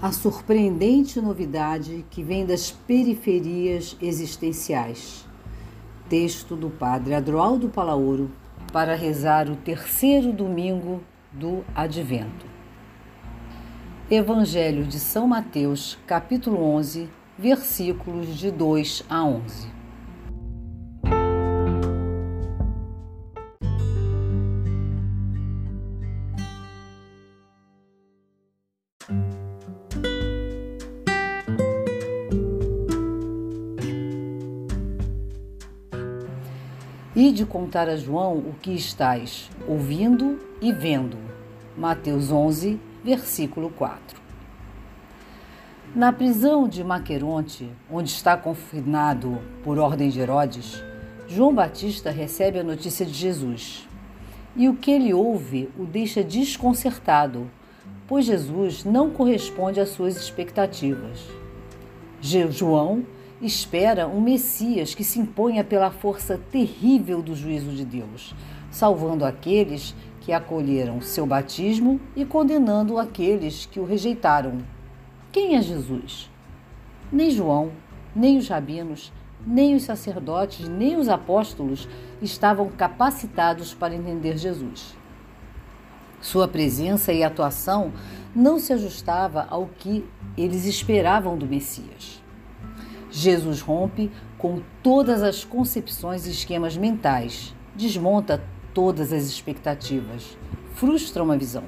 a surpreendente novidade que vem das periferias existenciais. Texto do Padre Adroaldo Palaoro para rezar o terceiro domingo do Advento. Evangelho de São Mateus, capítulo 11, versículos de 2 a 11. De contar a João o que estás ouvindo e vendo. Mateus 11, versículo 4. Na prisão de Maqueronte, onde está confinado por ordem de Herodes, João Batista recebe a notícia de Jesus. E o que ele ouve o deixa desconcertado, pois Jesus não corresponde às suas expectativas. João espera um Messias que se imponha pela força terrível do juízo de Deus, salvando aqueles que acolheram seu batismo e condenando aqueles que o rejeitaram. Quem é Jesus? Nem João, nem os rabinos, nem os sacerdotes, nem os apóstolos estavam capacitados para entender Jesus. Sua presença e atuação não se ajustava ao que eles esperavam do Messias. Jesus rompe com todas as concepções e esquemas mentais, desmonta todas as expectativas, frustra uma visão.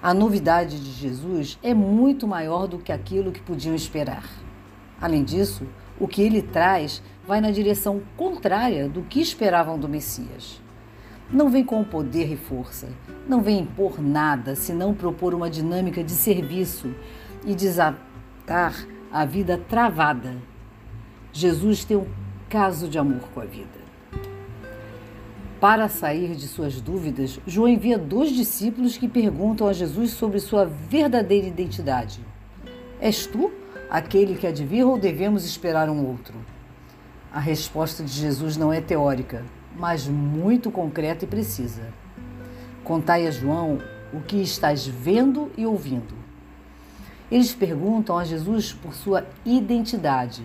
A novidade de Jesus é muito maior do que aquilo que podiam esperar. Além disso, o que ele traz vai na direção contrária do que esperavam do Messias. Não vem com poder e força, não vem impor nada, senão propor uma dinâmica de serviço e desatar a vida travada. Jesus tem um caso de amor com a vida. Para sair de suas dúvidas, João envia dois discípulos que perguntam a Jesus sobre sua verdadeira identidade. És tu aquele que há de vir ou devemos esperar um outro? A resposta de Jesus não é teórica, mas muito concreta e precisa. Contai a João o que estás vendo e ouvindo. Eles perguntam a Jesus por sua identidade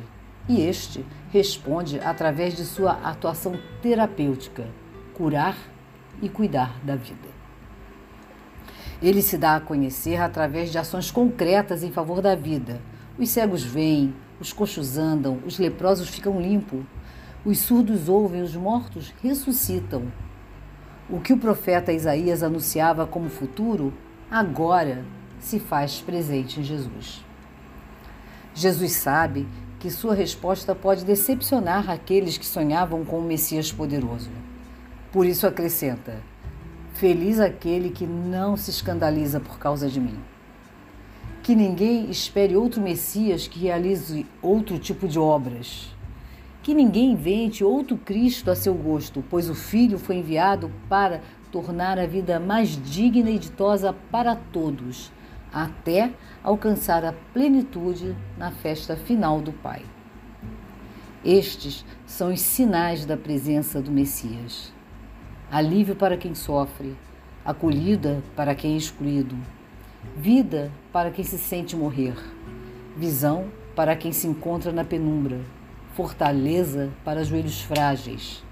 e este responde através de sua atuação terapêutica, curar e cuidar da vida. Ele se dá a conhecer através de ações concretas em favor da vida. Os cegos veem, os coxos andam, os leprosos ficam limpos, os surdos ouvem, os mortos ressuscitam. O que o profeta Isaías anunciava como futuro, agora se faz presente em Jesus. Jesus sabe que sua resposta pode decepcionar aqueles que sonhavam com o Messias poderoso. Por isso acrescenta: Feliz aquele que não se escandaliza por causa de mim. Que ninguém espere outro Messias que realize outro tipo de obras. Que ninguém invente outro Cristo a seu gosto, pois o Filho foi enviado para tornar a vida mais digna e ditosa para todos, até alcançar a plenitude na festa final do Pai. Estes são os sinais da presença do Messias. Alívio para quem sofre, acolhida para quem é excluído, vida para quem se sente morrer, visão para quem se encontra na penumbra, fortaleza para joelhos frágeis.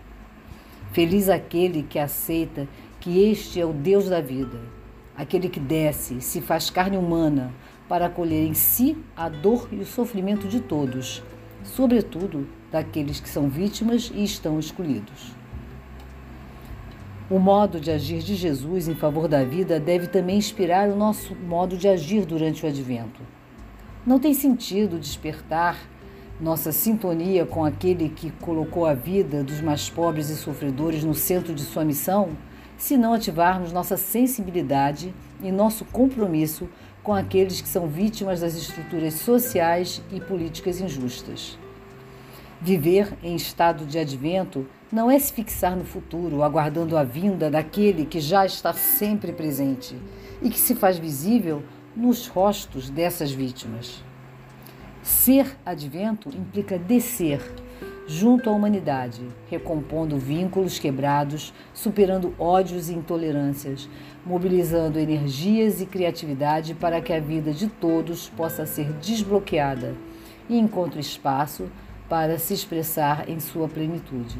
Feliz aquele que aceita que este é o Deus da vida aquele que desce, se faz carne humana, para acolher em si a dor e o sofrimento de todos, sobretudo daqueles que são vítimas e estão excluídos. O modo de agir de Jesus em favor da vida deve também inspirar o nosso modo de agir durante o advento. Não tem sentido despertar nossa sintonia com aquele que colocou a vida dos mais pobres e sofredores no centro de sua missão se não ativarmos nossa sensibilidade e nosso compromisso com aqueles que são vítimas das estruturas sociais e políticas injustas. Viver em estado de advento não é se fixar no futuro, aguardando a vinda daquele que já está sempre presente e que se faz visível nos rostos dessas vítimas. Ser advento implica descer, junto à humanidade, recompondo vínculos quebrados, superando ódios e intolerâncias, mobilizando energias e criatividade para que a vida de todos possa ser desbloqueada e encontre espaço para se expressar em sua plenitude.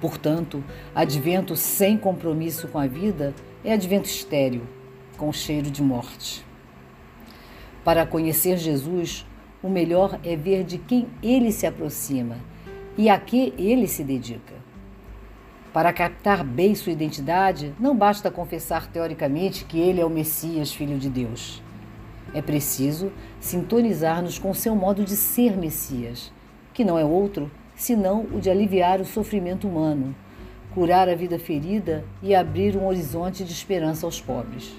Portanto, advento sem compromisso com a vida é advento estéril, com cheiro de morte. Para conhecer Jesus, o melhor é ver de quem ele se aproxima e a que ele se dedica. Para captar bem sua identidade, não basta confessar teoricamente que ele é o Messias, filho de Deus. É preciso sintonizar-nos com seu modo de ser Messias, que não é outro senão o de aliviar o sofrimento humano, curar a vida ferida e abrir um horizonte de esperança aos pobres.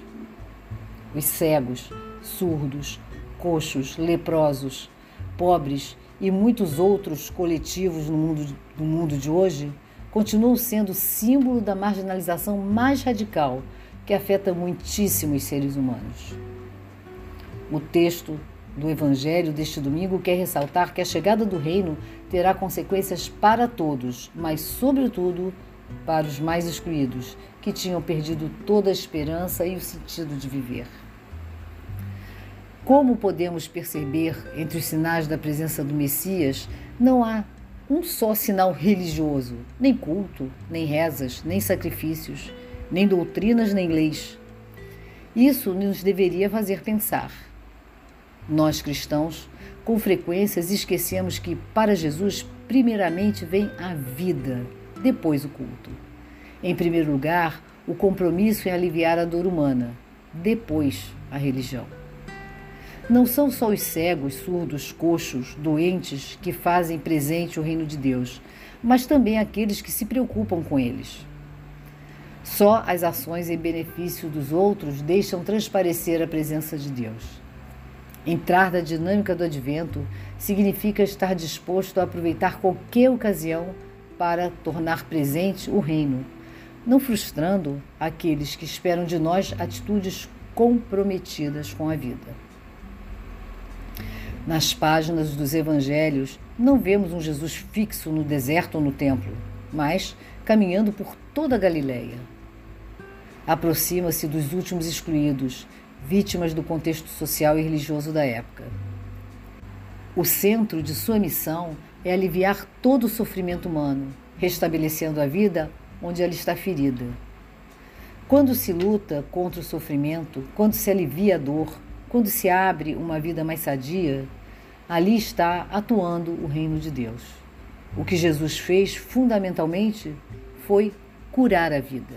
Os cegos, surdos, coxos, leprosos, pobres e muitos outros coletivos no mundo, no mundo de hoje continuam sendo símbolo da marginalização mais radical que afeta muitíssimos seres humanos. O texto do Evangelho deste domingo quer ressaltar que a chegada do reino terá consequências para todos, mas, sobretudo, para os mais excluídos, que tinham perdido toda a esperança e o sentido de viver. Como podemos perceber entre os sinais da presença do Messias, não há um só sinal religioso, nem culto, nem rezas, nem sacrifícios, nem doutrinas, nem leis. Isso nos deveria fazer pensar. Nós cristãos, com frequência, esquecemos que para Jesus, primeiramente vem a vida, depois o culto. Em primeiro lugar, o compromisso em aliviar a dor humana, depois a religião. Não são só os cegos, surdos, coxos, doentes que fazem presente o reino de Deus, mas também aqueles que se preocupam com eles. Só as ações em benefício dos outros deixam transparecer a presença de Deus. Entrar na dinâmica do advento significa estar disposto a aproveitar qualquer ocasião para tornar presente o reino, não frustrando aqueles que esperam de nós atitudes comprometidas com a vida. Nas páginas dos evangelhos, não vemos um Jesus fixo no deserto ou no templo, mas caminhando por toda a Galileia. Aproxima-se dos últimos excluídos, vítimas do contexto social e religioso da época. O centro de sua missão é aliviar todo o sofrimento humano, restabelecendo a vida onde ela está ferida. Quando se luta contra o sofrimento, quando se alivia a dor, quando se abre uma vida mais sadia, ali está atuando o reino de Deus. O que Jesus fez fundamentalmente foi curar a vida.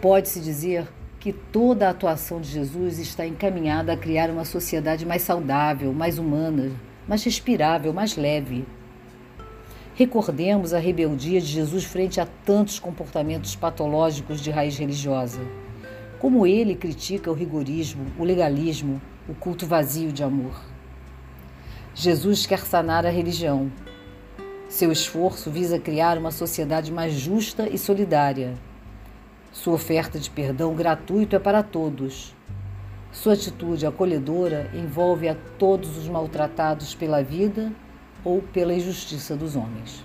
Pode-se dizer que toda a atuação de Jesus está encaminhada a criar uma sociedade mais saudável, mais humana, mais respirável, mais leve. Recordemos a rebeldia de Jesus frente a tantos comportamentos patológicos de raiz religiosa. Como ele critica o rigorismo, o legalismo, o culto vazio de amor. Jesus quer sanar a religião. Seu esforço visa criar uma sociedade mais justa e solidária. Sua oferta de perdão gratuito é para todos. Sua atitude acolhedora envolve a todos os maltratados pela vida ou pela injustiça dos homens.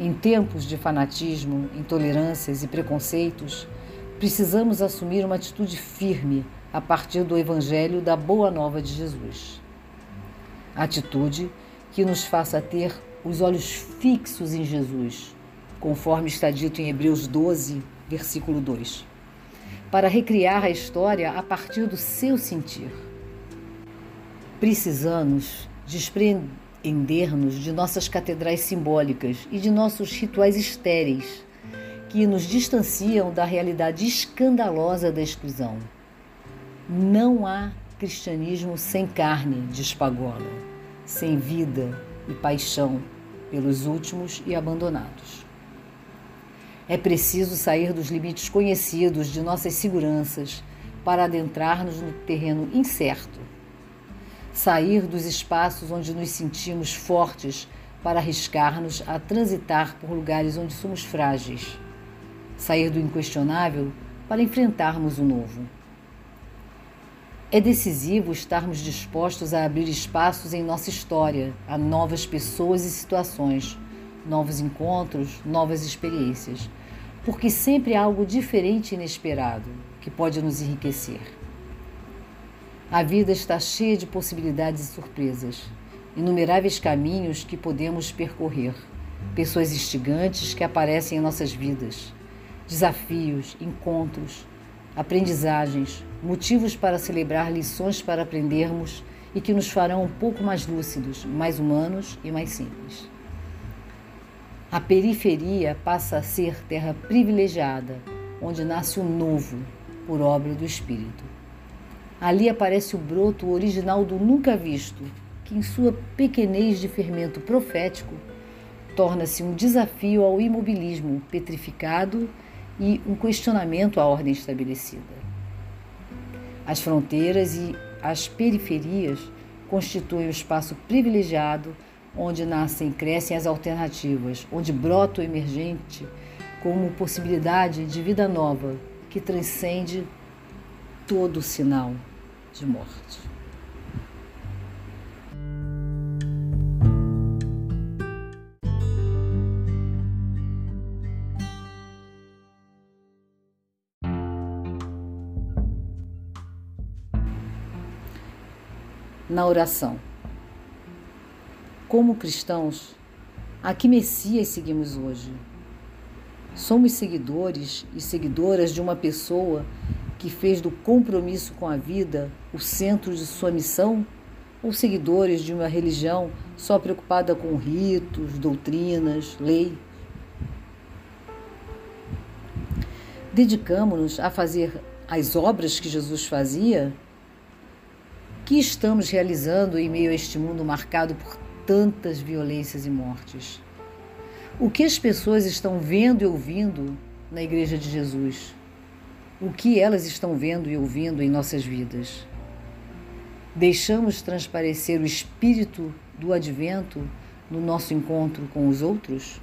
Em tempos de fanatismo, intolerâncias e preconceitos, precisamos assumir uma atitude firme a partir do Evangelho da Boa Nova de Jesus. Atitude que nos faça ter os olhos fixos em Jesus, conforme está dito em Hebreus 12, versículo 2, para recriar a história a partir do seu sentir. Precisamos desprender-nos de nossas catedrais simbólicas e de nossos rituais estéreis que nos distanciam da realidade escandalosa da exclusão. Não há cristianismo sem carne, diz Pagola, sem vida e paixão pelos últimos e abandonados. É preciso sair dos limites conhecidos de nossas seguranças para adentrar-nos no terreno incerto. Sair dos espaços onde nos sentimos fortes para arriscar-nos a transitar por lugares onde somos frágeis sair do inquestionável para enfrentarmos o novo. É decisivo estarmos dispostos a abrir espaços em nossa história a novas pessoas e situações, novos encontros, novas experiências, porque sempre há algo diferente e inesperado que pode nos enriquecer. A vida está cheia de possibilidades e surpresas, inumeráveis caminhos que podemos percorrer, pessoas instigantes que aparecem em nossas vidas, desafios, encontros, aprendizagens, motivos para celebrar lições para aprendermos e que nos farão um pouco mais lúcidos, mais humanos e mais simples. A periferia passa a ser terra privilegiada, onde nasce o novo, por obra do Espírito. Ali aparece o broto original do nunca visto, que em sua pequenez de fermento profético torna-se um desafio ao imobilismo petrificado e um questionamento à ordem estabelecida. As fronteiras e as periferias constituem o espaço privilegiado onde nascem e crescem as alternativas, onde brota o emergente como possibilidade de vida nova que transcende todo sinal de morte. Na oração. Como cristãos, a que Messias seguimos hoje? Somos seguidores e seguidoras de uma pessoa que fez do compromisso com a vida o centro de sua missão? Ou seguidores de uma religião só preocupada com ritos, doutrinas, lei? Dedicamos-nos a fazer as obras que Jesus fazia? Que estamos realizando em meio a este mundo marcado por tantas violências e mortes? O que as pessoas estão vendo e ouvindo na Igreja de Jesus? o que elas estão vendo e ouvindo em nossas vidas. Deixamos transparecer o espírito do advento no nosso encontro com os outros?